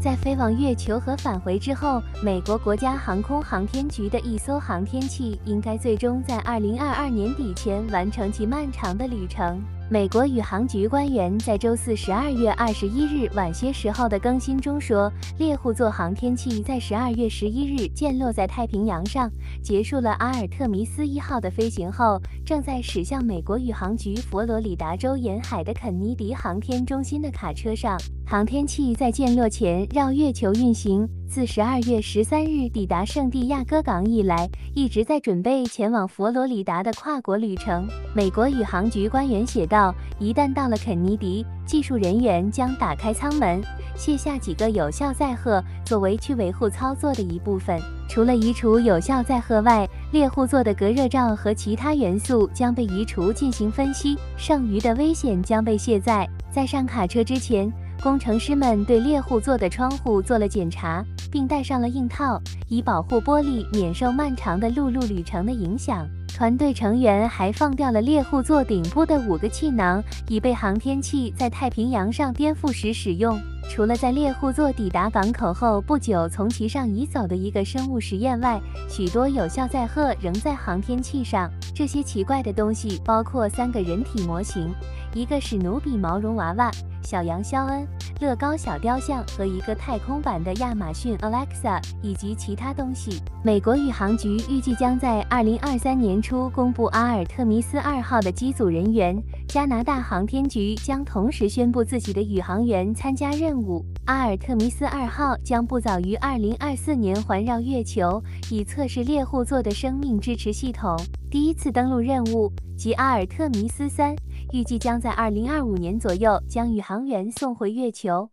在飞往月球和返回之后，美国国家航空航天局的一艘航天器应该最终在2022年底前完成其漫长的旅程。美国宇航局官员在周四十二月二十一日晚些时候的更新中说，猎户座航天器在十二月十一日降落在太平洋上，结束了阿尔特弥斯一号的飞行后，正在驶向美国宇航局佛罗里达州沿海的肯尼迪航天中心的卡车上。航天器在降落前绕月球运行。自十二月十三日抵达圣地亚哥港以来，一直在准备前往佛罗里达的跨国旅程。美国宇航局官员写道：“一旦到了肯尼迪，技术人员将打开舱门，卸下几个有效载荷，作为去维护操作的一部分。除了移除有效载荷外，猎户座的隔热罩和其他元素将被移除进行分析，剩余的危险将被卸载。在上卡车之前。”工程师们对猎户座的窗户做了检查，并戴上了硬套，以保护玻璃免受漫长的陆路旅程的影响。团队成员还放掉了猎户座顶部的五个气囊，以备航天器在太平洋上颠覆时使用。除了在猎户座抵达港口后不久从其上移走的一个生物实验外，许多有效载荷仍在航天器上。这些奇怪的东西包括三个人体模型，一个史努比毛绒娃娃。小羊肖恩、乐高小雕像和一个太空版的亚马逊 Alexa 以及其他东西。美国宇航局预计将在二零二三年初公布阿尔特弥斯二号的机组人员。加拿大航天局将同时宣布自己的宇航员参加任务。阿尔特弥斯二号将不早于二零二四年环绕月球，以测试猎户座的生命支持系统。第一次登陆任务及阿尔特弥斯三。预计将在二零二五年左右将宇航员送回月球。